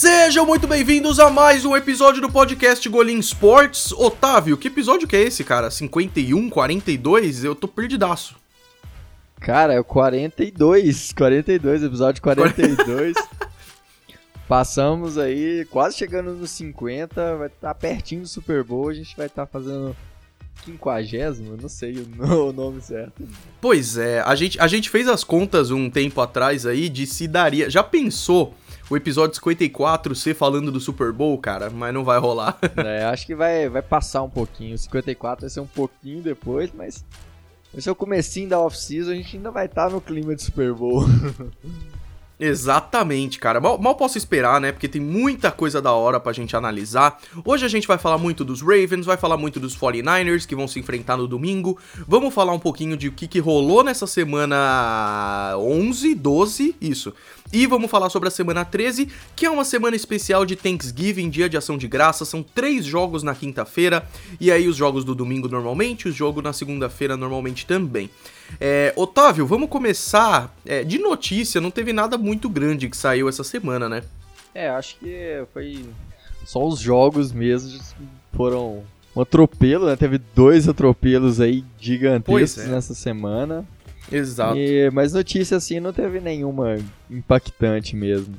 Sejam muito bem-vindos a mais um episódio do podcast Golim Sports. Otávio, que episódio que é esse, cara? 51, 42? Eu tô perdidaço. Cara, é o 42, 42, episódio 42. Passamos aí, quase chegando nos 50, vai estar tá pertinho do Super Bowl, a gente vai estar tá fazendo quinquagésimo, não sei o, nome certo. Pois é, a gente, a gente fez as contas um tempo atrás aí de se daria. Já pensou o episódio 54 ser falando do Super Bowl, cara? Mas não vai rolar. É, acho que vai, vai passar um pouquinho. O 54 vai ser um pouquinho depois, mas. Esse é o comecinho da off-season, a gente ainda vai estar tá no clima de Super Bowl. Exatamente, cara. Mal, mal, posso esperar, né? Porque tem muita coisa da hora pra gente analisar. Hoje a gente vai falar muito dos Ravens, vai falar muito dos 49ers que vão se enfrentar no domingo. Vamos falar um pouquinho de o que, que rolou nessa semana 11, 12, isso. E vamos falar sobre a semana 13, que é uma semana especial de Thanksgiving, dia de ação de graça. São três jogos na quinta-feira, e aí os jogos do domingo normalmente, o jogo na segunda-feira normalmente também. É, Otávio, vamos começar é, de notícia. Não teve nada muito grande que saiu essa semana, né? É, acho que foi só os jogos mesmo foram um atropelo, né? Teve dois atropelos aí gigantescos é. nessa semana. Exato. E, mas notícia assim não teve nenhuma impactante mesmo.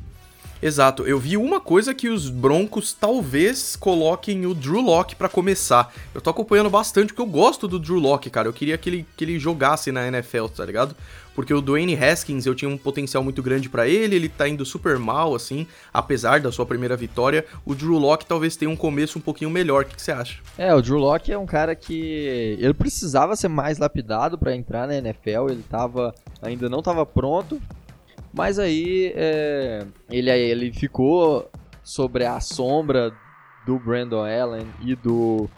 Exato, eu vi uma coisa que os Broncos talvez coloquem o Drew Locke para começar. Eu tô acompanhando bastante porque eu gosto do Drew Locke, cara. Eu queria que ele, que ele jogasse na NFL, tá ligado? Porque o Dwayne Haskins, eu tinha um potencial muito grande para ele, ele tá indo super mal, assim, apesar da sua primeira vitória. O Drew Locke talvez tenha um começo um pouquinho melhor. O que, você acha? É, o Drew Locke é um cara que ele precisava ser mais lapidado para entrar na NFL, ele tava ainda não tava pronto, mas aí é, ele, ele ficou sobre a sombra do Brandon Allen e do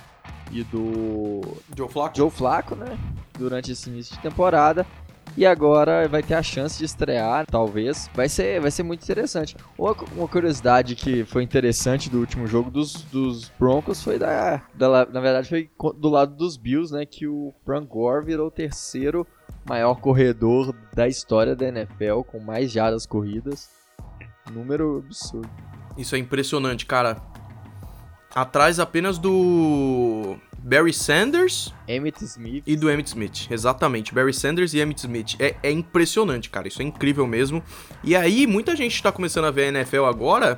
e do Joe Flacco, Joe Flacco né? Durante esse início de temporada. E agora vai ter a chance de estrear, talvez. Vai ser, vai ser muito interessante. Uma, uma curiosidade que foi interessante do último jogo dos, dos Broncos foi da, da. Na verdade, foi do lado dos Bills, né? Que o Frank Gore virou o terceiro maior corredor da história da NFL, com mais jardas corridas. Número absurdo. Isso é impressionante, cara. Atrás apenas do Barry Sanders. Emmett Smith. E do Emmett Smith, exatamente. Barry Sanders e Emmett Smith. É, é impressionante, cara. Isso é incrível mesmo. E aí, muita gente está começando a ver a NFL agora.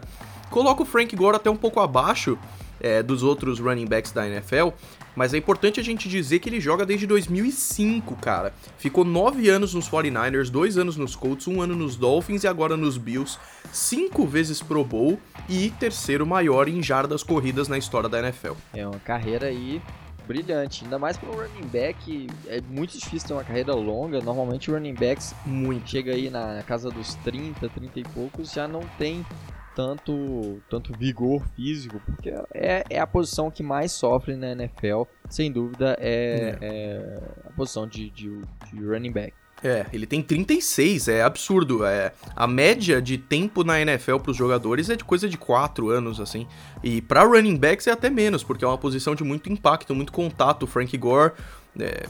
Coloca o Frank Gore até um pouco abaixo é, dos outros running backs da NFL. Mas é importante a gente dizer que ele joga desde 2005, cara. Ficou nove anos nos 49ers, dois anos nos Colts, um ano nos Dolphins e agora nos Bills. Cinco vezes Pro Bowl e terceiro maior em jardas corridas na história da NFL. É uma carreira aí brilhante. Ainda mais para um running back, é muito difícil ter uma carreira longa. Normalmente running backs muito. chega aí na casa dos 30, 30 e poucos, já não tem tanto, tanto vigor físico, porque é, é a posição que mais sofre na NFL, sem dúvida, é, é. é a posição de, de, de running back. É, ele tem 36, é absurdo. É, a média de tempo na NFL para os jogadores é de coisa de 4 anos, assim. E para running backs é até menos, porque é uma posição de muito impacto, muito contato. Frank Gore é,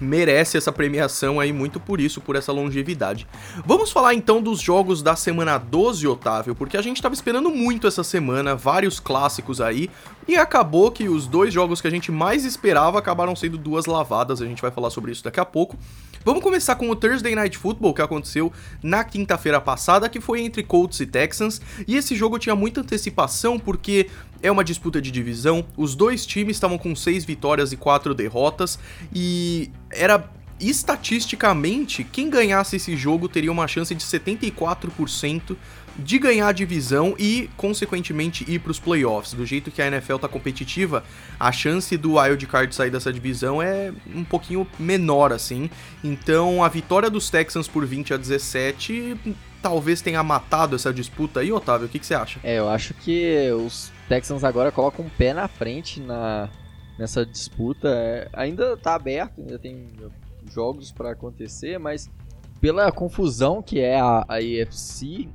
merece essa premiação aí muito por isso, por essa longevidade. Vamos falar então dos jogos da semana 12, Otávio, porque a gente estava esperando muito essa semana, vários clássicos aí, e acabou que os dois jogos que a gente mais esperava acabaram sendo duas lavadas, a gente vai falar sobre isso daqui a pouco. Vamos começar com o Thursday Night Football que aconteceu na quinta-feira passada, que foi entre Colts e Texans, e esse jogo tinha muita antecipação porque é uma disputa de divisão, os dois times estavam com seis vitórias e quatro derrotas, e era estatisticamente, quem ganhasse esse jogo teria uma chance de 74% de ganhar a divisão e, consequentemente, ir para os playoffs. Do jeito que a NFL tá competitiva, a chance do Wild Card sair dessa divisão é um pouquinho menor, assim. Então, a vitória dos Texans por 20 a 17 talvez tenha matado essa disputa aí, Otávio. O que, que você acha? É, eu acho que os Texans agora colocam um pé na frente na, nessa disputa. É, ainda tá aberto, ainda tem jogos para acontecer, mas pela confusão que é a, a AFC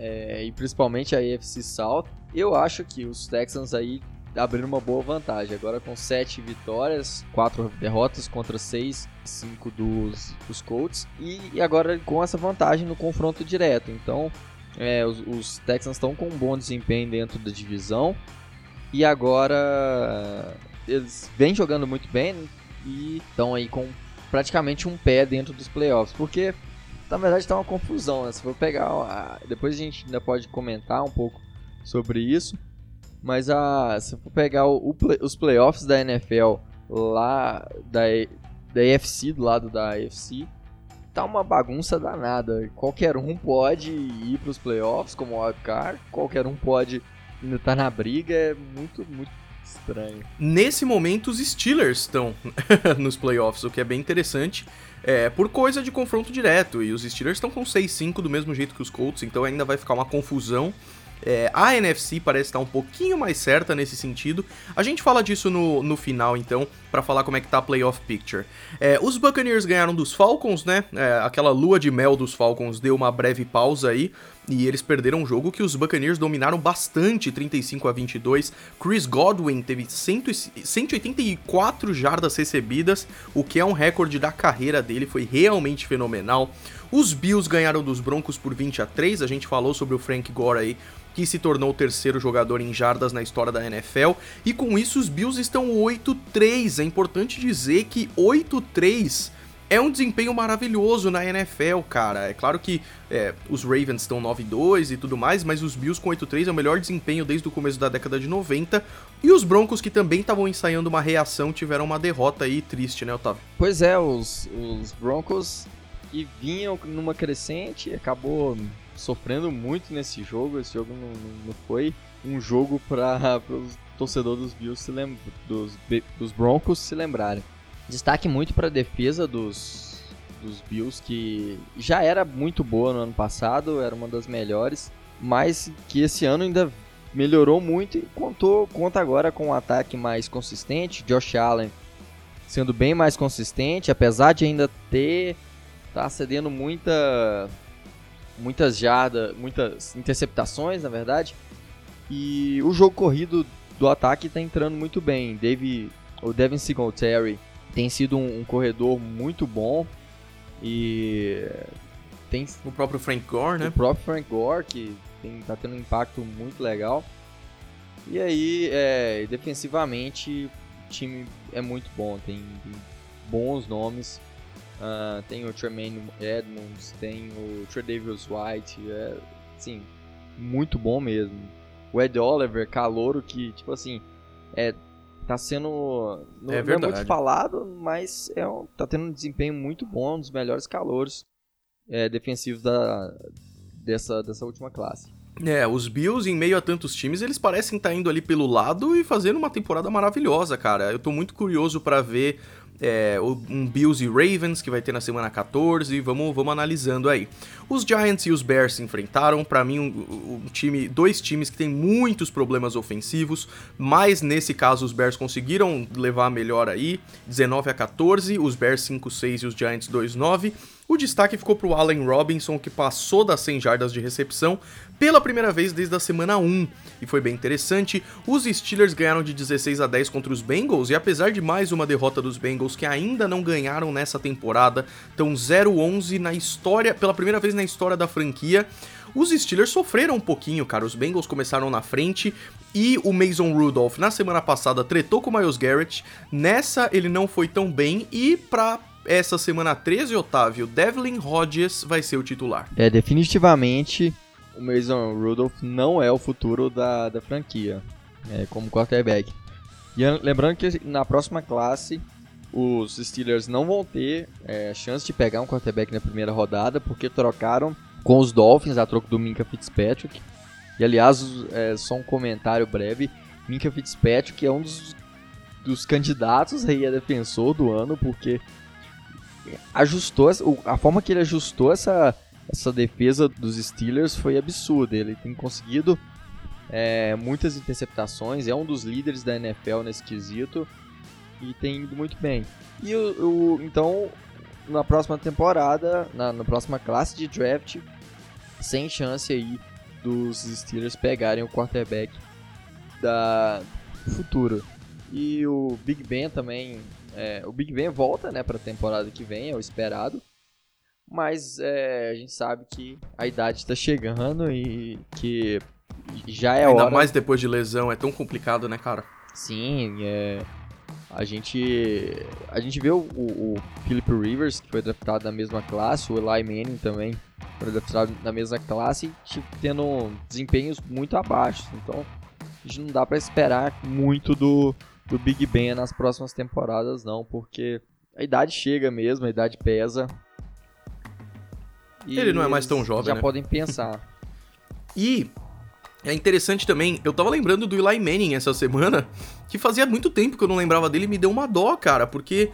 é, e principalmente a AFC South, eu acho que os Texans aí abriram uma boa vantagem. Agora com 7 vitórias, 4 derrotas contra 6, 5 dos, dos Colts. E, e agora com essa vantagem no confronto direto. Então É, os, os Texans estão com um bom desempenho dentro da divisão. E agora eles vêm jogando muito bem né? e estão aí com praticamente um pé dentro dos playoffs. Porque na verdade está uma confusão, né? Se for pegar. Depois a gente ainda pode comentar um pouco sobre isso. Mas a, se for pegar o, o, os playoffs da NFL lá da, da AFC, do lado da AFC, tá uma bagunça danada. Qualquer um pode ir para os playoffs como wildcard, qualquer um pode ainda estar tá na briga, é muito, muito estranho. Nesse momento, os Steelers estão nos playoffs, o que é bem interessante. É, por coisa de confronto direto, e os Steelers estão com 6-5 do mesmo jeito que os Colts, então ainda vai ficar uma confusão. É, a NFC parece estar um pouquinho mais certa nesse sentido. A gente fala disso no, no final, então, para falar como é que tá a playoff picture. É, os Buccaneers ganharam dos Falcons, né? É, aquela lua de mel dos Falcons deu uma breve pausa aí. E eles perderam um jogo que os Buccaneers dominaram bastante, 35 a 22. Chris Godwin teve 100, 184 jardas recebidas, o que é um recorde da carreira dele, foi realmente fenomenal. Os Bills ganharam dos Broncos por 20 a 3. A gente falou sobre o Frank Gore aí que se tornou o terceiro jogador em jardas na história da NFL, e com isso os Bills estão 8-3. É importante dizer que 8-3 é um desempenho maravilhoso na NFL, cara. É claro que é, os Ravens estão 9-2 e tudo mais, mas os Bills com 8-3 é o melhor desempenho desde o começo da década de 90. E os Broncos, que também estavam ensaiando uma reação, tiveram uma derrota aí triste, né, Otávio? Pois é, os, os Broncos que vinham numa crescente acabou sofrendo muito nesse jogo. Esse jogo não, não foi um jogo para os torcedores dos Bills se dos, dos Broncos se lembrarem. Destaque muito para a defesa dos, dos Bills, que já era muito boa no ano passado, era uma das melhores, mas que esse ano ainda melhorou muito e contou, conta agora com um ataque mais consistente. Josh Allen sendo bem mais consistente, apesar de ainda ter tá cedendo muita muitas jardas, muitas interceptações, na verdade. E o jogo corrido do ataque está entrando muito bem. Dave, o Devin Singletary tem sido um, um, corredor muito bom e tem o próprio Frank Gore, né? O próprio Frank Gore que tem, tá tendo um impacto muito legal. E aí, é, defensivamente, o time é muito bom, tem, tem bons nomes. Uh, tem o Tremaine Edmonds, tem o Tredavious White, é, assim, muito bom mesmo. O Ed Oliver, calouro, que, tipo assim, é, tá sendo. Não é, não é muito falado, mas é um, tá tendo um desempenho muito bom, um dos melhores calouros é, defensivos da, dessa, dessa última classe. É, os Bills, em meio a tantos times, eles parecem estar tá indo ali pelo lado e fazendo uma temporada maravilhosa, cara. Eu tô muito curioso para ver é, um Bills e Ravens que vai ter na semana 14, vamos, vamos analisando aí. Os Giants e os Bears se enfrentaram, para mim um, um, time, dois times que tem muitos problemas ofensivos, mas nesse caso os Bears conseguiram levar melhor aí, 19 a 14, os Bears 5-6 e os Giants 2-9. O destaque ficou para o Allen Robinson, que passou das 100 jardas de recepção pela primeira vez desde a semana 1, e foi bem interessante. Os Steelers ganharam de 16 a 10 contra os Bengals, e apesar de mais uma derrota dos Bengals que ainda não ganharam nessa temporada, estão 0-11 na história, pela primeira vez na história da franquia. Os Steelers sofreram um pouquinho, cara. Os Bengals começaram na frente e o Mason Rudolph na semana passada tretou com o Miles Garrett. Nessa ele não foi tão bem e para essa semana 13, Otávio, Devlin Hodges vai ser o titular. É, definitivamente o Mason Rudolph não é o futuro da, da franquia, é, como quarterback. E lembrando que na próxima classe, os Steelers não vão ter é, chance de pegar um quarterback na primeira rodada, porque trocaram com os Dolphins a troco do Minka Fitzpatrick. E aliás, é, só um comentário breve: Minka Fitzpatrick é um dos, dos candidatos aí a defensor do ano, porque ajustou a forma que ele ajustou essa, essa defesa dos Steelers foi absurda. Ele tem conseguido é, muitas interceptações, é um dos líderes da NFL nesse quesito e tem ido muito bem. E o, o então na próxima temporada, na, na próxima classe de draft, sem chance aí dos Steelers pegarem o quarterback da futuro. E o Big Ben também é, o Big Ben volta, né, para a temporada que vem, é o esperado. mas é, a gente sabe que a idade está chegando e que já é Ainda hora. mais depois de lesão, é tão complicado, né, cara? Sim, é, a gente a gente vê o, o, o Philip Rivers, que foi draftado na mesma classe, o Eli Manning também foi draftado na mesma classe, tipo, tendo desempenhos muito abaixo. Então, a gente não dá para esperar muito do, do Big Ben nas próximas temporadas, não, porque a idade chega mesmo, a idade pesa. E Ele não é mais tão jovem, Já né? podem pensar. E é interessante também, eu tava lembrando do Eli Manning essa semana, que fazia muito tempo que eu não lembrava dele e me deu uma dó, cara, porque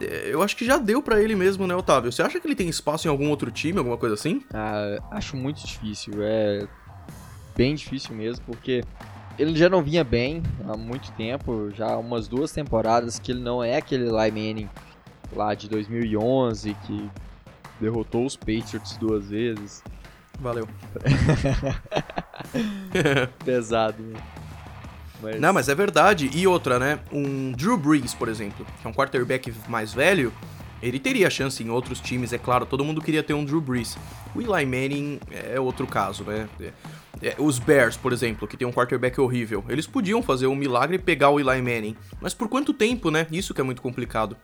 é, eu acho que já deu pra ele mesmo, né, Otávio? Você acha que ele tem espaço em algum outro time, alguma coisa assim? Ah, acho muito difícil, é bem difícil mesmo, porque ele já não vinha bem há muito tempo, já há umas duas temporadas que ele não é aquele Eli Manning lá de 2011 que derrotou os Patriots duas vezes. Valeu. Pesado, né? Mas, Não, mas é verdade. E outra, né? Um Drew Brees, por exemplo, que é um quarterback mais velho, ele teria chance em outros times, é claro. Todo mundo queria ter um Drew Brees. O Eli Manning é outro caso, né? É- é, os Bears, por exemplo, que tem um quarterback horrível, eles podiam fazer um milagre e pegar o Eli Manning. Mas por quanto tempo, né? Isso que é muito complicado.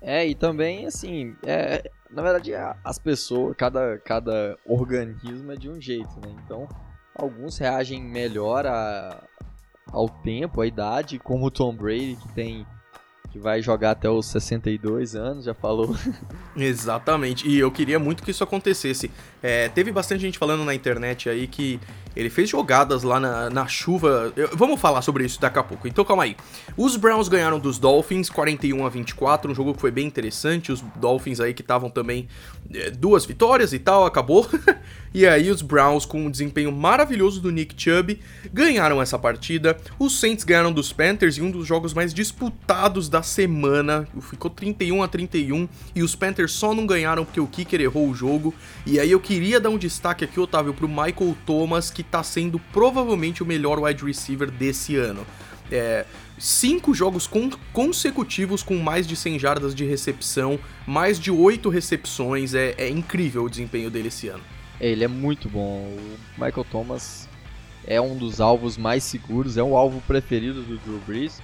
É, e também, assim, é, na verdade, as pessoas, cada, cada organismo é de um jeito, né? Então, alguns reagem melhor a, ao tempo, à idade, como o Tom Brady, que tem que vai jogar até os 62 anos, já falou. Exatamente, e eu queria muito que isso acontecesse. É, teve bastante gente falando na internet aí que ele fez jogadas lá na, na chuva. Eu- vamos falar sobre isso daqui a pouco, então calma aí. Os Browns ganharam dos Dolphins 41 a 24, um jogo que foi bem interessante. Os Dolphins aí que estavam também é, duas vitórias e tal, acabou. e aí os Browns com um desempenho maravilhoso do Nick Chubb ganharam essa partida. Os Saints ganharam dos Panthers em um dos jogos mais disputados da semana. Ficou 31 a 31 e os Panthers só não ganharam porque o kicker errou o jogo. E aí eu queria dar um destaque aqui, Otávio, pro Michael Thomas, que tá sendo provavelmente o melhor wide receiver desse ano. É, cinco jogos con- consecutivos com mais de 100 jardas de recepção, mais de oito recepções. É, é incrível o desempenho dele esse ano. Ele é muito bom. O Michael Thomas é um dos alvos mais seguros, é o alvo preferido do Drew Brees.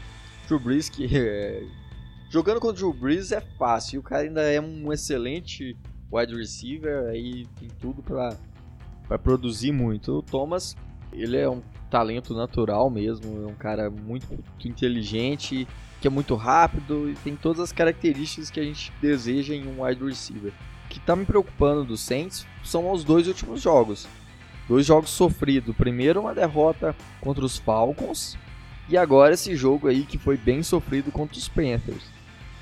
Drew Brees que é, jogando contra o Drew Brees é fácil, o cara ainda é um excelente wide receiver, aí tem tudo para produzir muito. O Thomas, ele é um talento natural mesmo, é um cara muito, muito inteligente, que é muito rápido e tem todas as características que a gente deseja em um wide receiver. O que tá me preocupando do Saints são os dois últimos jogos. Dois jogos sofridos. Primeiro uma derrota contra os Falcons e agora esse jogo aí que foi bem sofrido contra os Panthers.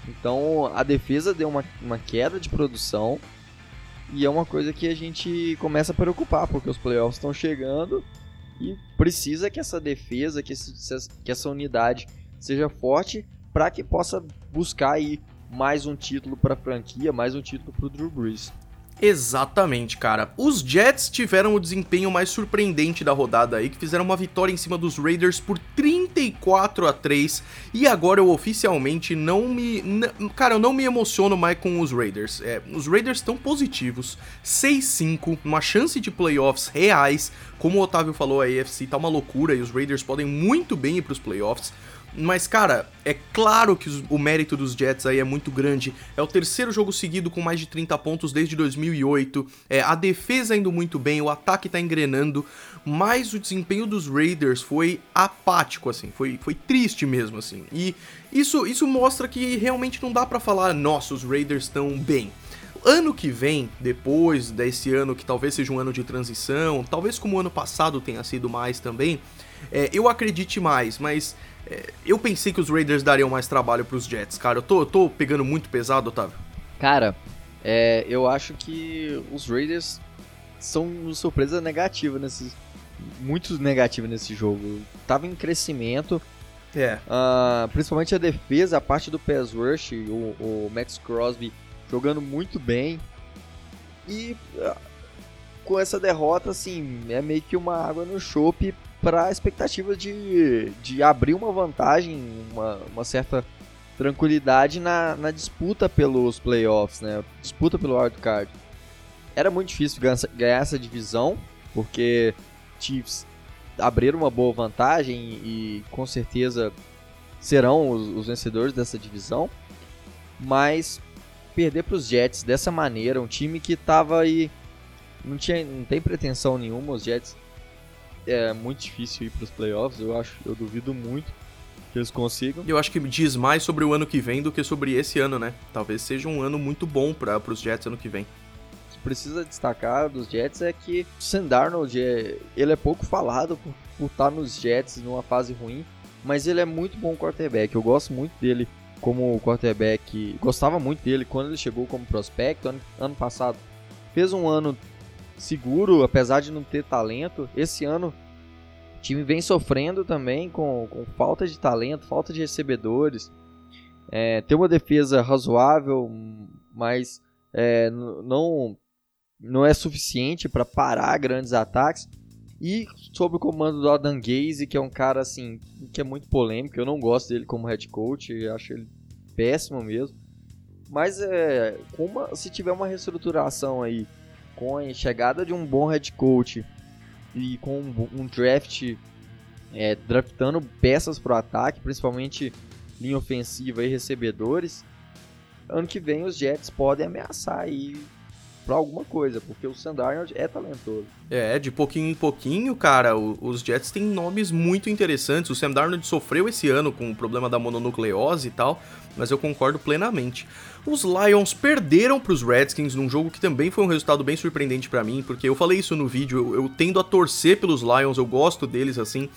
Então a defesa deu uma, uma queda de produção e é uma coisa que a gente começa a preocupar, porque os playoffs estão chegando e precisa que essa defesa, que, esse- que essa unidade seja forte para que possa buscar aí mais um título para a franquia, mais um título para o Drew Brees. Exatamente, cara. Os Jets tiveram o desempenho mais surpreendente da rodada aí, que fizeram uma vitória em cima dos Raiders por 34 a 3 e agora eu oficialmente não me, cara, eu não me emociono mais com os Raiders. É, os Raiders estão positivos, 6-5, uma chance de playoffs reais. Como o Otávio falou, a AFC tá uma loucura e os Raiders podem muito bem ir pros playoffs. Mas, cara, é claro que o mérito dos Jets aí é muito grande. É o terceiro jogo seguido com mais de 30 pontos desde 2008. É, a defesa indo muito bem, o ataque tá engrenando. Mas o desempenho dos Raiders foi apático, assim. Foi, foi triste mesmo, assim. E isso, isso mostra que realmente não dá pra falar, nossa, os Raiders estão bem. Ano que vem, depois desse ano que talvez seja um ano de transição, talvez como o ano passado tenha sido mais também, é, eu acredite mais, mas eu pensei que os Raiders dariam mais trabalho pros Jets, cara. Eu tô, eu tô pegando muito pesado, Otávio. Cara, é, eu acho que os Raiders são uma surpresa negativa nesse. Muito negativa nesse jogo. Tava em crescimento, É. ah, principalmente a defesa, a parte do pass rush, o, o Max Crosby jogando muito bem. E ah, com essa derrota, assim, é meio que uma água no chope para a expectativa de, de abrir uma vantagem, uma, uma certa tranquilidade na, na disputa pelos playoffs, né? Disputa pelo wildcard. era muito difícil ganhar essa divisão, porque Chiefs abriram uma boa vantagem e com certeza serão os, os vencedores dessa divisão. Mas perder para os Jets dessa maneira, um time que estava aí não tinha não tem pretensão nenhuma, os Jets é muito difícil ir para os playoffs, eu acho, eu duvido muito que eles consigam. Eu acho que diz mais sobre o ano que vem do que sobre esse ano, né? Talvez seja um ano muito bom para os Jets ano que vem precisa destacar dos Jets é que o Sam Darnold, é, ele é pouco falado por, por estar nos Jets numa fase ruim, mas ele é muito bom quarterback. Eu gosto muito dele como quarterback. Gostava muito dele quando ele chegou como prospecto. Ano, ano passado fez um ano seguro, apesar de não ter talento. Esse ano o time vem sofrendo também com, com falta de talento, falta de recebedores. É, tem uma defesa razoável, mas é, não não é suficiente para parar grandes ataques. E sob o comando do Adam Gaze, que é um cara assim, que é muito polêmico, eu não gosto dele como head coach, acho ele péssimo mesmo. Mas é, uma, se tiver uma reestruturação aí, a chegada de um bom head coach e com um, draft, é, draftando peças para o ataque, principalmente linha ofensiva e recebedores, ano que vem os Jets podem ameaçar aí para alguma coisa, porque o Sam é talentoso. É, de pouquinho em pouquinho, cara, os Jets têm nomes muito interessantes. O Sam sofreu esse ano com o problema da mononucleose e tal, mas eu concordo plenamente. Os Lions perderam para os Redskins num jogo que também foi um resultado bem surpreendente para mim, porque eu falei isso no vídeo, eu, eu tendo a torcer pelos Lions, eu gosto deles assim.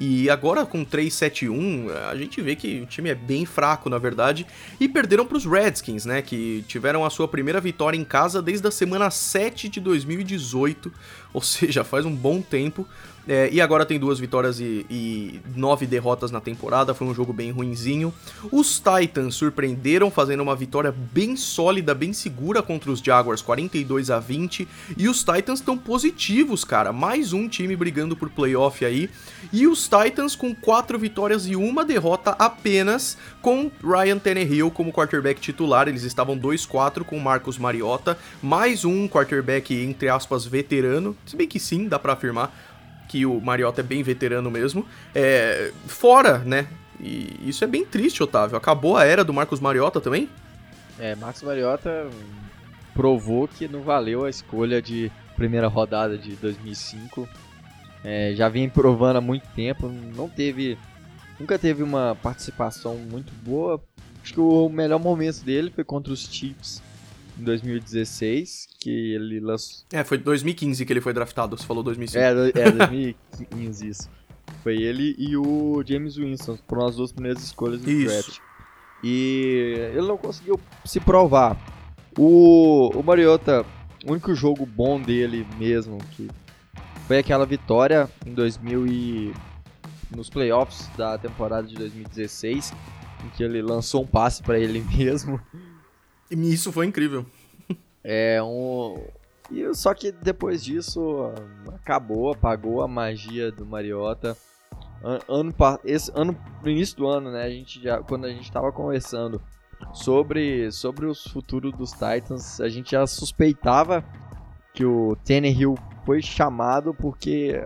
E agora com 3-7-1, a gente vê que o time é bem fraco, na verdade, e perderam para os Redskins, né, que tiveram a sua primeira vitória em casa desde a semana 7 de 2018, ou seja, faz um bom tempo. É, e agora tem duas vitórias e, e, nove derrotas na temporada, foi um jogo bem ruinzinho. Os Titans surpreenderam, fazendo uma vitória bem sólida, bem segura contra os Jaguars, 42 a 20. E os Titans estão positivos, cara. Mais um time brigando por playoff aí. E os Titans com quatro vitórias e uma derrota apenas, com Ryan Tannehill como quarterback titular. Eles estavam 2-4 com Marcos Mariota, mais um quarterback, entre aspas, veterano. Se bem que sim, dá para afirmar que o Mariota é bem veterano mesmo, é, fora, né? E isso é bem triste, Otávio. Acabou a era do Marcos Mariota também? É, Marcos Mariota provou que não valeu a escolha de primeira rodada de 2005. É, já vem provando há muito tempo, não teve, nunca teve uma participação muito boa. Acho que o melhor momento dele foi contra os Chiefs em 2016, que ele lançou. É, foi 2015 que ele foi draftado, você falou 2005. É, é 2015 isso. Foi ele e o James Winston, foram as duas primeiras escolhas do isso. draft. E ele não conseguiu se provar. O, o Mariota, o único jogo bom dele mesmo, que foi aquela vitória em 2000 e nos playoffs da temporada de 2016, em que ele lançou um passe para ele mesmo e isso foi incrível. É um. E só que depois disso acabou, apagou a magia do Mariota. Ano, esse ano, no início do ano, né, a gente já, quando a gente estava conversando sobre, sobre os futuros dos Titans, a gente já suspeitava que o Tannehill foi chamado porque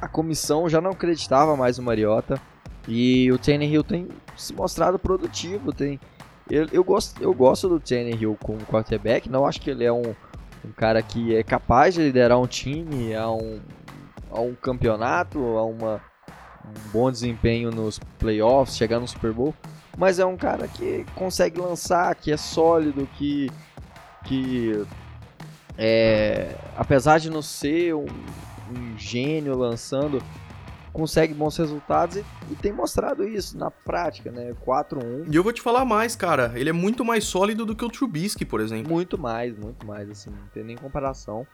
a comissão já não acreditava mais no Mariota. E o Tannehill tem se mostrado produtivo, tem eu, eu, gosto, eu gosto do Tannehill como quarterback, não acho que ele é um, um cara que é capaz de liderar um time a um, a um campeonato, a uma, um bom desempenho nos playoffs, chegar no Super Bowl, mas é um cara que consegue lançar, que é sólido, que, que é, apesar de não ser um, um gênio lançando, consegue bons resultados e, e, tem mostrado isso na prática, né? 4-1. E eu vou te falar mais, cara. Ele é muito mais sólido do que o Trubisky, por exemplo. Muito mais, muito mais, assim, não tem nem comparação.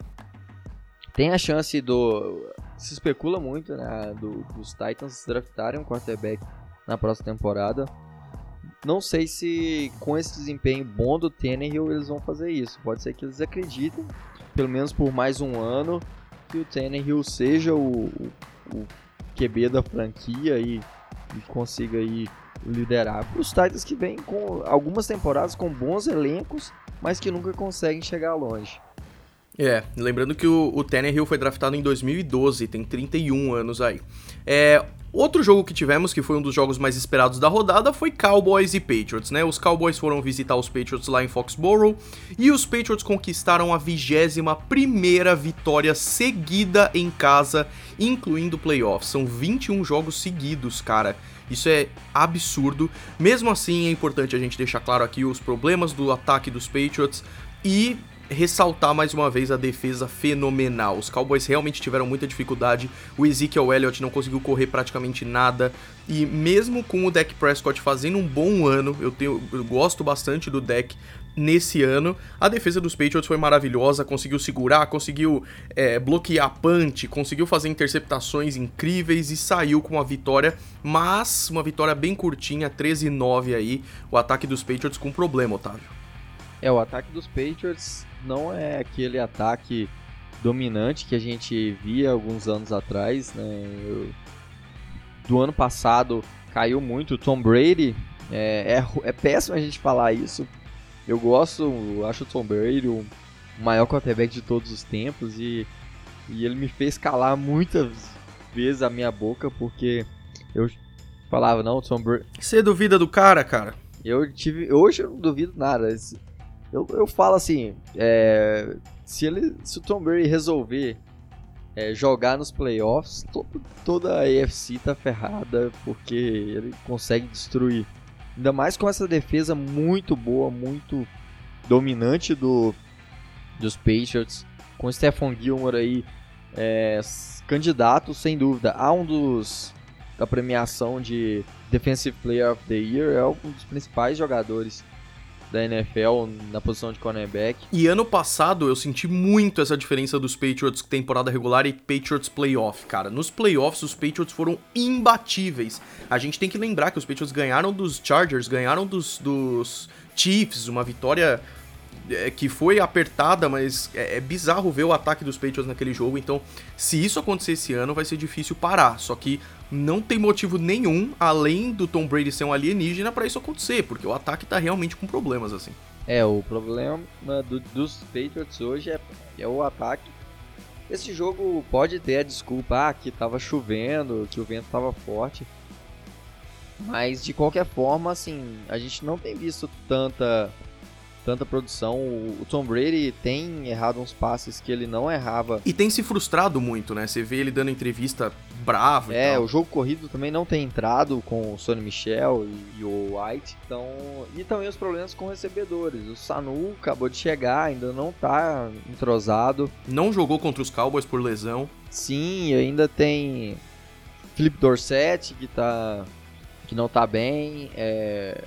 Tem a chance do. Se especula muito, né? Do, dos Titans draftarem um quarterback na próxima temporada. Não sei se com esse desempenho bom do Tannehill eles vão fazer isso. Pode ser que eles acreditem, pelo menos por mais um ano, que o Tannehill seja o, o, o QB da franquia e, e consiga aí liderar. Os Titans que vêm com algumas temporadas com bons elencos, mas que nunca conseguem chegar longe. É, lembrando que o, o Tannehill foi draftado em 2012, tem 31 anos aí. É, Outro jogo que tivemos, que foi um dos jogos mais esperados da rodada, foi Cowboys e Patriots, né? Os Cowboys foram visitar os Patriots lá em Foxborough e os Patriots conquistaram a 21 primeira vitória seguida em casa, incluindo playoffs. São 21 jogos seguidos, cara. Isso é absurdo. Mesmo assim, é importante a gente deixar claro aqui os problemas do ataque dos Patriots e ressaltar mais uma vez a defesa fenomenal. Os Cowboys realmente tiveram muita dificuldade. O Ezekiel Elliott não conseguiu correr praticamente nada. E mesmo com o Dak Prescott fazendo um bom ano, eu, tenho, eu gosto bastante do Dak nesse ano. A defesa dos Patriots foi maravilhosa, conseguiu segurar, conseguiu é, bloquear punch, conseguiu fazer interceptações incríveis e saiu com uma vitória, mas uma vitória bem curtinha, 13-9 aí. O ataque dos Patriots com problema, Otávio. É, o ataque dos Patriots não é aquele ataque dominante que a gente via alguns anos atrás, né? Eu, do ano passado caiu muito. O Tom Brady é, é, é, péssimo a gente falar isso. Eu gosto, acho o Tom Brady o maior quarterback de todos os tempos e, e ele me fez calar muitas vezes a minha boca porque eu falava, não, Tom Brady. Você duvida do cara, cara? Eu tive. Hoje eu não duvido nada. Eu, eu falo assim, é, se, ele, se o Tom Brady resolver é, jogar nos playoffs, to, toda a AFC tá ferrada porque ele consegue destruir. Ainda mais com essa defesa muito boa, muito dominante do, dos Patriots, com o Stephon Gilmore aí, é, candidato sem dúvida a um dos da premiação de Defensive Player of the Year, é um dos principais jogadores da NFL na posição de cornerback. E ano passado eu senti muito essa diferença dos Patriots temporada regular e Patriots playoff, cara. Nos playoffs os Patriots foram imbatíveis. A gente tem que lembrar que os Patriots ganharam dos Chargers, ganharam dos, dos Chiefs, uma vitória é, que foi apertada, mas é, é, bizarro ver o ataque dos Patriots naquele jogo. Então, se isso acontecer esse ano, vai ser difícil parar. Só que não tem motivo nenhum, além do Tom Brady ser um alienígena, para isso acontecer, porque o ataque tá realmente com problemas, assim. É, o problema do, dos Patriots hoje é, é o ataque. Esse jogo pode ter a desculpa, ah, que tava chovendo, que o vento tava forte. Mas de qualquer forma, assim, a gente não tem visto tanta tanta produção. O Tom Brady tem errado uns passes que ele não errava. E tem se frustrado muito, né? Você vê ele dando entrevista bravo É, o jogo corrido também não tem entrado com o Sonny Michel e, e, o White. Então, e também os problemas com recebedores. O Sanu acabou de chegar, ainda não tá entrosado. Não jogou contra os Cowboys por lesão. Sim, ainda tem Philip Dorsett que tá que não tá bem, é...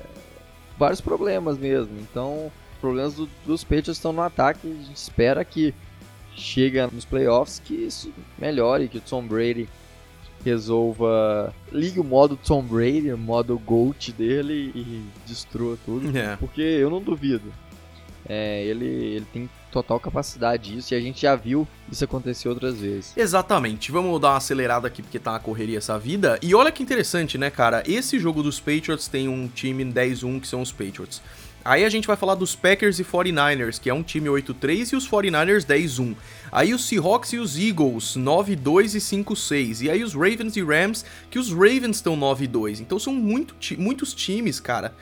vários problemas mesmo. Então, problemas do, dos Patriots estão no ataque. A gente espera que chega nos playoffs que isso melhore, que o Tom Brady resolva. Ligue o modo Tom Brady, o modo GOAT dele e destrua tudo. É. Porque eu não duvido. É, ele, ele tem total capacidade disso e a gente já viu isso acontecer outras vezes. Exatamente. Vamos dar uma acelerada aqui porque tá na correria essa vida. E olha que interessante, né, cara? Esse jogo dos Patriots tem um time 10-1 que são os Patriots. Aí a gente vai falar dos Packers e 49ers, que é um time 8-3 e os 49ers 10-1. Aí os Seahawks e os Eagles 9-2 e 5-6. E aí os Ravens e Rams, que os Ravens estão 9-2. Então são muito, muitos times, cara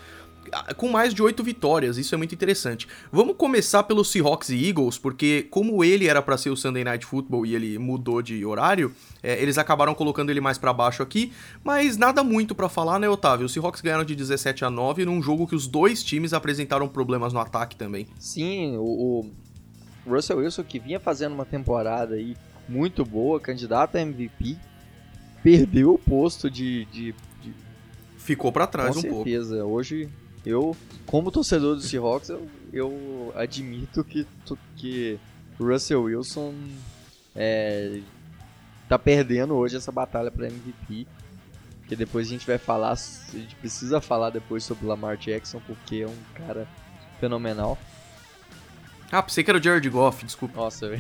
com mais de oito vitórias, isso é muito interessante. Vamos começar pelos Seahawks e Eagles, porque como ele era para ser o Sunday Night Football e ele mudou de horário, é, eles acabaram colocando ele mais para baixo aqui, mas nada muito para falar, né, Otávio? Os Seahawks ganharam de 17 a 9 num jogo que os dois times apresentaram problemas no ataque também. Sim, o, o Russell Wilson que vinha fazendo uma temporada aí muito boa, candidato a MVP, perdeu o posto de, de, ficou para trás Com um certeza. pouco. Com certeza. Hoje eu, como torcedor do Seahawks, eu, eu admito que, que o Russell Wilson é, tá perdendo hoje essa batalha para MVP. Que depois a gente vai falar, a gente precisa falar depois sobre o Lamar Jackson, porque é um cara fenomenal. Ah, pensei que era o Jared Goff, desculpa. Nossa.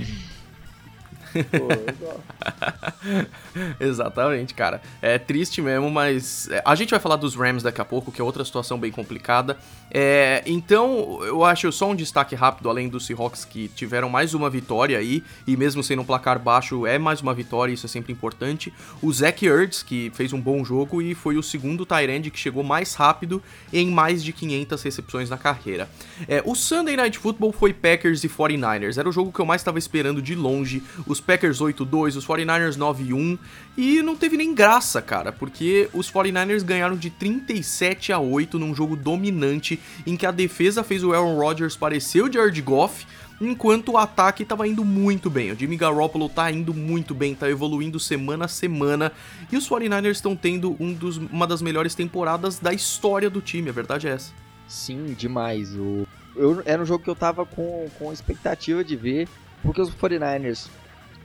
Exatamente, cara. É triste mesmo, mas é, a gente vai falar dos Rams daqui a pouco, que é outra situação bem complicada. É, então, eu acho só um destaque rápido, além dos Seahawks que tiveram mais uma vitória aí, e mesmo sendo um placar baixo, é mais uma vitória, isso é sempre importante. O Zach Ertz, que fez um bom jogo e foi o segundo Tyrande que chegou mais rápido em mais de 500 recepções na carreira. É, o Sunday Night Football foi Packers e 49ers, era o jogo que eu mais estava esperando de longe. Os Packers 8-2, os 49ers 9-1, e não teve nem graça, cara, porque os 49ers ganharam de 37 a 8 num jogo dominante em que a defesa fez o Aaron Rodgers parecer o Jared Goff, enquanto o ataque estava indo muito bem. O Jimmy Garoppolo tá indo muito bem, tá evoluindo semana a semana, e os 49ers estão tendo um dos, uma das melhores temporadas da história do time, a verdade é essa. Sim, demais. O... Eu, era um jogo que eu tava com, com expectativa de ver, porque os 49ers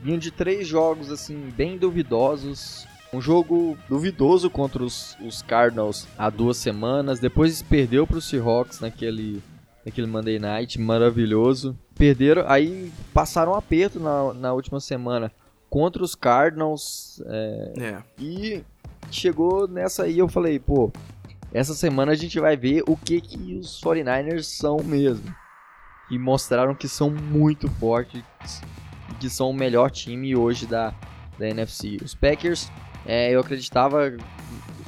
vinham de três jogos assim bem duvidosos. Um jogo duvidoso contra os, os Cardinals há duas semanas. Depois perdeu para os Seahawks naquele, naquele Monday Night maravilhoso. Perderam, aí passaram um aperto na, na última semana contra os Cardinals. É, É. e chegou nessa aí, eu falei, pô, essa semana a gente vai ver o que, que os 49ers são mesmo. E mostraram que são muito fortes que são o melhor time hoje da, da NFC. Os Packers, é, eu acreditava,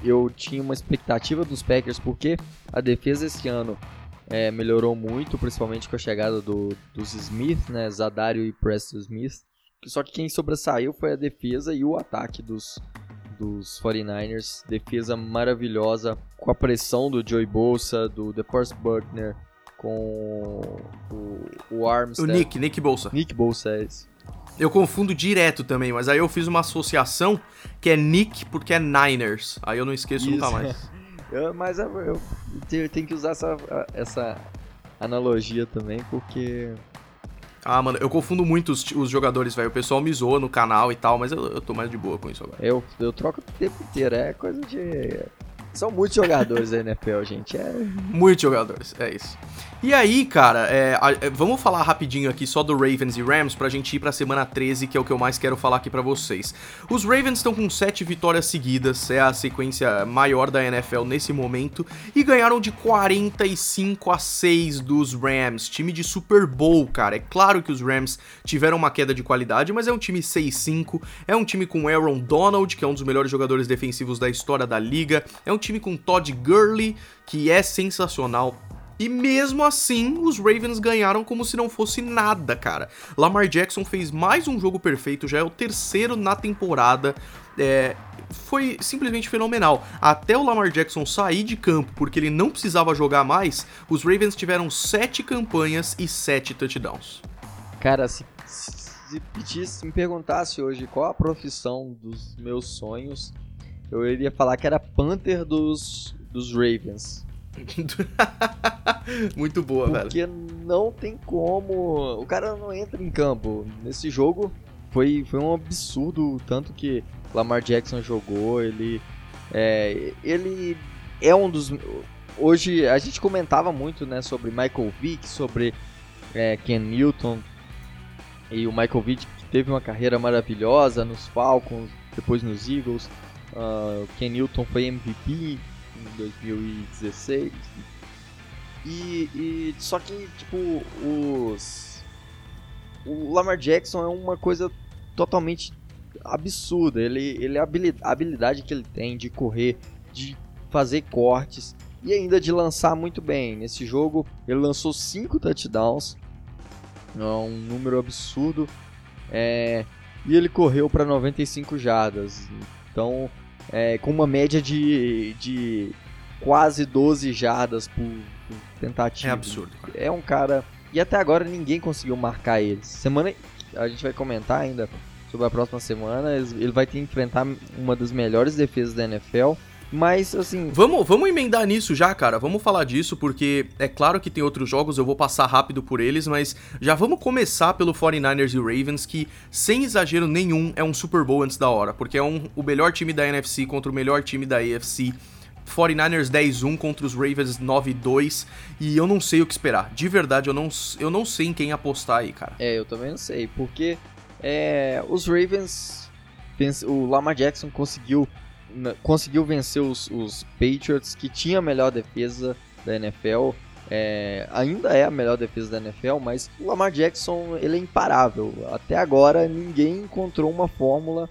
eu tinha uma expectativa dos Packers porque a defesa esse ano é, melhorou muito, principalmente com a chegada do, dos Smith, né, Zadario e Preston Smith. Só que quem sobressaiu foi a defesa e o ataque dos, dos 49ers. Defesa maravilhosa, com a pressão do Joey Bolsa, do DeForest Buckner, com o, o O Armstead. Nick, Nick Bolsa. Nick Bolsa, é esse. Eu confundo direto também, mas aí eu fiz uma associação que é Nick porque é Niners. Aí eu não esqueço nunca Isso. mais. Eu- mas eu, eu te- tenho que usar essa, essa analogia também, porque Ah, mano, eu confundo muito os, os jogadores, velho. O pessoal me zoa no canal e tal, mas eu, eu tô mais de boa com isso agora. eu, eu troco o tempo inteiro. É coisa de. São muitos jogadores da NFL, gente. É, Muitos jogadores, é isso. E aí, cara, é, a- é, vamos falar rapidinho aqui só do Ravens e Rams pra gente ir pra semana 13, que é o que eu mais quero falar aqui pra vocês. Os Ravens estão com 7 vitórias seguidas, é a sequência maior da NFL nesse momento, e ganharam de 45 a 6 dos Rams, time de Super Bowl, cara. É claro que os Rams tiveram uma queda de qualidade, mas é um time 6-5, é um time com Aaron Donald, que é um dos melhores jogadores defensivos da história da liga, é um time com Todd Gurley, que é sensacional. E mesmo assim, os Ravens ganharam como se não fosse nada, cara. Lamar Jackson fez mais um jogo perfeito, já é o terceiro na temporada. É, foi simplesmente fenomenal. Até o Lamar Jackson sair de campo porque ele não precisava jogar mais, os Ravens tiveram sete campanhas e sete touchdowns. cara, se, se se me perguntasse hoje qual a profissão dos meus sonhos, eu iria falar que era Panther dos, dos Ravens. Muito boa, velho. Porque não tem como. O cara não entra em campo. Nesse jogo foi, foi um absurdo. Tanto que Lamar Jackson jogou. Ele é, ele é um dos. Hoje a gente comentava muito né, sobre Michael Vick, sobre é, Ken Newton. E o Michael Vick que teve uma carreira maravilhosa nos Falcons, depois nos Eagles. O Ken Newton foi MVP em 2016. E, e só que, tipo, os. O Lamar Jackson é uma coisa totalmente absurda. Ele, ele a habili- a habilidade que ele tem de correr, de fazer cortes e ainda de lançar muito bem. Nesse jogo, ele lançou 5 touchdowns, é um número absurdo. É, e ele correu para 95 jardas. Então, é, com uma média de, de quase 12 jardas por, por tentativa. É absurdo, cara. É um cara. E até agora ninguém conseguiu marcar ele. Semana. A gente vai comentar ainda sobre a próxima semana. Ele vai ter que enfrentar uma das melhores defesas da NFL. Mas, assim. Vamos, vamos emendar nisso já, cara. Vamos falar disso, porque é claro que tem outros jogos, eu vou passar rápido por eles, mas já vamos começar pelo 49ers e Ravens, que, sem exagero nenhum, é um Super Bowl antes da hora, porque é um, o melhor time da NFC contra o melhor time da AFC. 49ers 10-1 contra os Ravens 9-2 e eu não sei o que esperar. De verdade, eu não, eu não sei em quem apostar aí, cara. É, eu também não sei. Porque É, os Ravens, o Lamar Jackson conseguiu, conseguiu vencer os, os Patriots, que tinha a melhor defesa da NFL. É, ainda é a melhor defesa da NFL, mas o Lamar Jackson ele é imparável. Até agora ninguém encontrou uma fórmula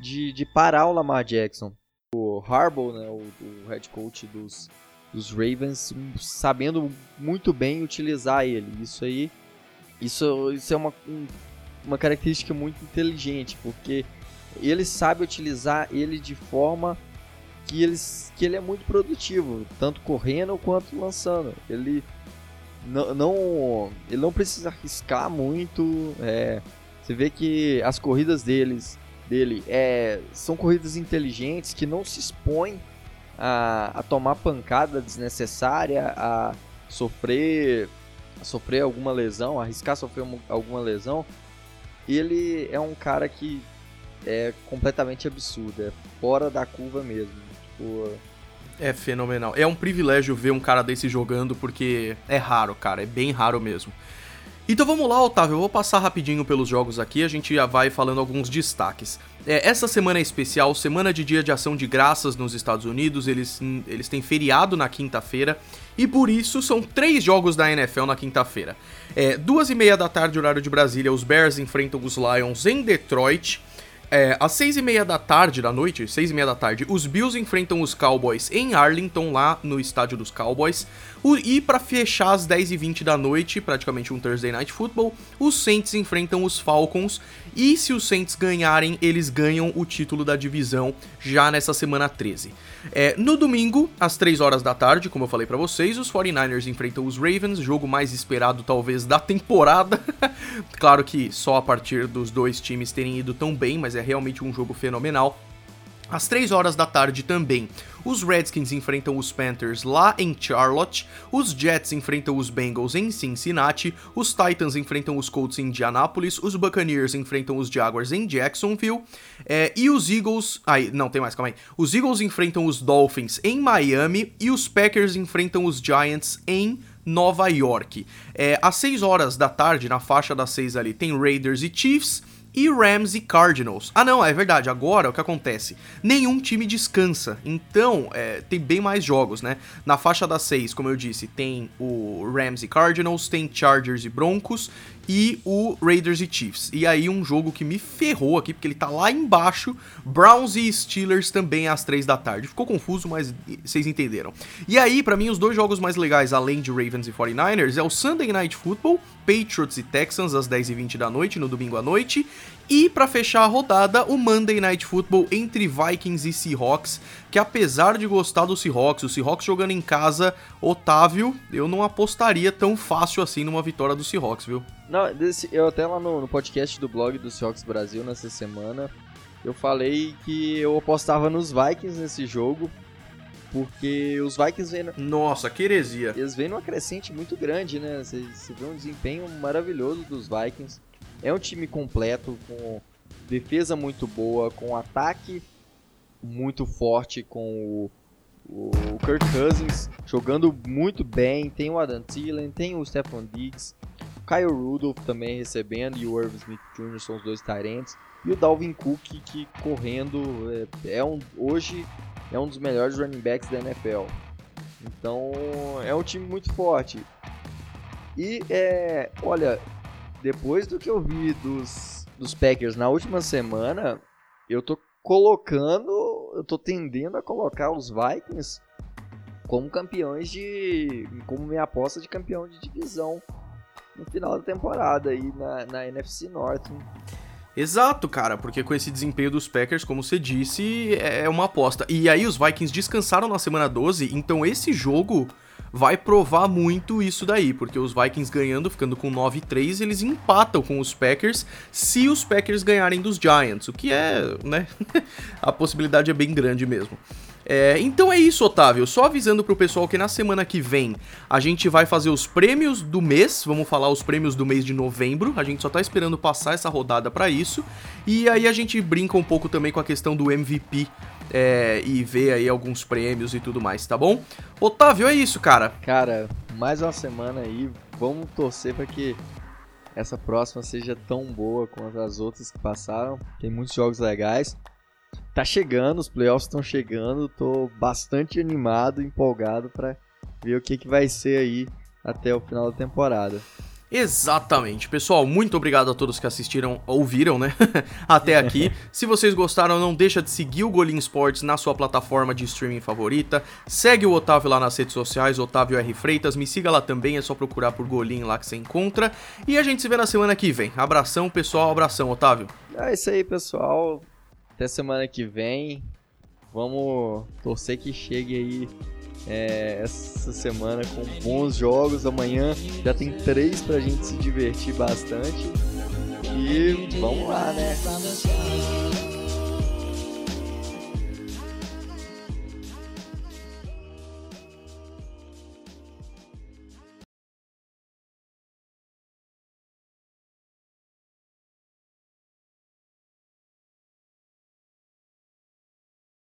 de, de parar o Lamar Jackson. O Harbaugh, né, o, o head coach dos, dos Ravens, sabendo muito bem utilizar ele. Isso aí, isso, isso é uma, uma característica muito inteligente, porque ele sabe utilizar ele de forma que, eles, que ele é muito produtivo, tanto correndo quanto lançando. Ele não, não ele não precisa arriscar muito. É, você vê que as corridas deles, dele é, são corridas inteligentes que não se expõem a, a tomar pancada desnecessária, a sofrer, a sofrer alguma lesão, arriscar sofrer uma, alguma lesão. Ele é um cara que é completamente absurdo, é fora da curva mesmo. Tipo, é fenomenal. É um privilégio ver um cara desse jogando, porque é raro, cara. É bem raro mesmo. Então vamos lá, Otávio, eu vou passar rapidinho pelos jogos aqui, a gente já vai falando alguns destaques. É, essa semana é especial, semana de dia de ação de graças nos Estados Unidos, eles, eles têm feriado na quinta-feira, e por isso são três jogos da NFL na quinta-feira. É, duas e meia da tarde, horário de Brasília, os Bears enfrentam os Lions em Detroit, é, às seis e meia da tarde, da noite, seis e meia da tarde, os Bills enfrentam os Cowboys em Arlington, lá no estádio dos Cowboys. O, e para fechar às 10h20 da noite, praticamente um Thursday Night Football, os Saints enfrentam os Falcons. E se os Saints ganharem, eles ganham o título da divisão já nessa semana 13. É, no domingo, às 3 horas da tarde, como eu falei para vocês, os 49ers enfrentam os Ravens, jogo mais esperado talvez da temporada. claro que só a partir dos dois times terem ido tão bem, mas é realmente um jogo fenomenal. Às 3 horas da tarde também, os Redskins enfrentam os Panthers lá em Charlotte, os Jets enfrentam os Bengals em Cincinnati, os Titans enfrentam os Colts em Indianapolis, os Buccaneers enfrentam os Jaguars em Jacksonville, é, e os Eagles. Aí, não, tem mais, calma aí. Os Eagles enfrentam os Dolphins em Miami e os Packers enfrentam os Giants em Nova York. É, às 6 horas da tarde, na faixa das 6 ali, tem Raiders e Chiefs e Rams e Cardinals. Ah, não, é verdade. Agora o que acontece? Nenhum time descansa. Então, é, tem bem mais jogos, né? Na faixa das seis, como eu disse, tem o Rams e Cardinals, tem Chargers e Broncos e o Raiders e Chiefs. E aí um jogo que me ferrou aqui, porque ele tá lá embaixo, Browns e Steelers também às três da tarde. Ficou confuso, mas vocês entenderam. E aí, para mim, os dois jogos mais legais, além de Ravens e 49ers, é o Sunday Night Football, Patriots e Texans às 10h20 da noite, no domingo à noite, e para fechar a rodada, o Monday Night Football entre Vikings e Seahawks, que apesar de gostar do Seahawks, o Seahawks jogando em casa, Otávio, eu não apostaria tão fácil assim numa vitória do Seahawks, viu? Não, eu até lá no, no podcast do blog do Seahawks Brasil nessa semana, eu falei que eu apostava nos Vikings nesse jogo, porque os Vikings vêm. Nossa, que heresia! Eles vêm numa crescente muito grande, né? Você vê um desempenho maravilhoso dos Vikings. É um time completo, com defesa muito boa, com ataque muito forte, com o, o Kirk Cousins jogando muito bem. Tem o Adam Thielen, tem o Stephon Diggs, o Kyle Rudolph também recebendo e o Irv Smith Jr. são os dois Tyrants. E o Dalvin Cook que correndo é, é um, hoje é um dos melhores running backs da NFL. Então é um time muito forte. E é, olha, depois do que eu vi dos, dos Packers na última semana, eu tô colocando, eu tô tendendo a colocar os Vikings como campeões de. como minha aposta de campeão de divisão no final da temporada aí na, na NFC North. Exato, cara, porque com esse desempenho dos Packers, como você disse, é uma aposta. E aí os Vikings descansaram na semana 12, então esse jogo vai provar muito isso daí, porque os Vikings ganhando, ficando com 9-3, eles empatam com os Packers se os Packers ganharem dos Giants, o que é, né? a possibilidade é bem grande mesmo. É, então é isso, Otávio. Só avisando pro pessoal que na semana que vem a gente vai fazer os prêmios do mês. Vamos falar os prêmios do mês de novembro. A gente só tá esperando passar essa rodada para isso. E aí a gente brinca um pouco também com a questão do MVP é, e ver aí alguns prêmios e tudo mais, tá bom? Otávio, é isso, cara. Cara, mais uma semana aí. Vamos torcer para que essa próxima seja tão boa quanto as outras que passaram. Tem muitos jogos legais. Tá chegando, os playoffs estão chegando. Tô bastante animado, empolgado para ver o que, que vai ser aí até o final da temporada. Exatamente. Pessoal, muito obrigado a todos que assistiram, ouviram, né? Até aqui. Se vocês gostaram, não deixa de seguir o Golim Sports na sua plataforma de streaming favorita. Segue o Otávio lá nas redes sociais, Otávio R. Freitas. Me siga lá também, é só procurar por Golim lá que você encontra. E a gente se vê na semana que vem. Abração, pessoal. Abração, Otávio. É isso aí, pessoal. Até semana que vem. Vamos torcer que chegue aí é, essa semana com bons jogos. Amanhã já tem três pra gente se divertir bastante. E vamos lá, né?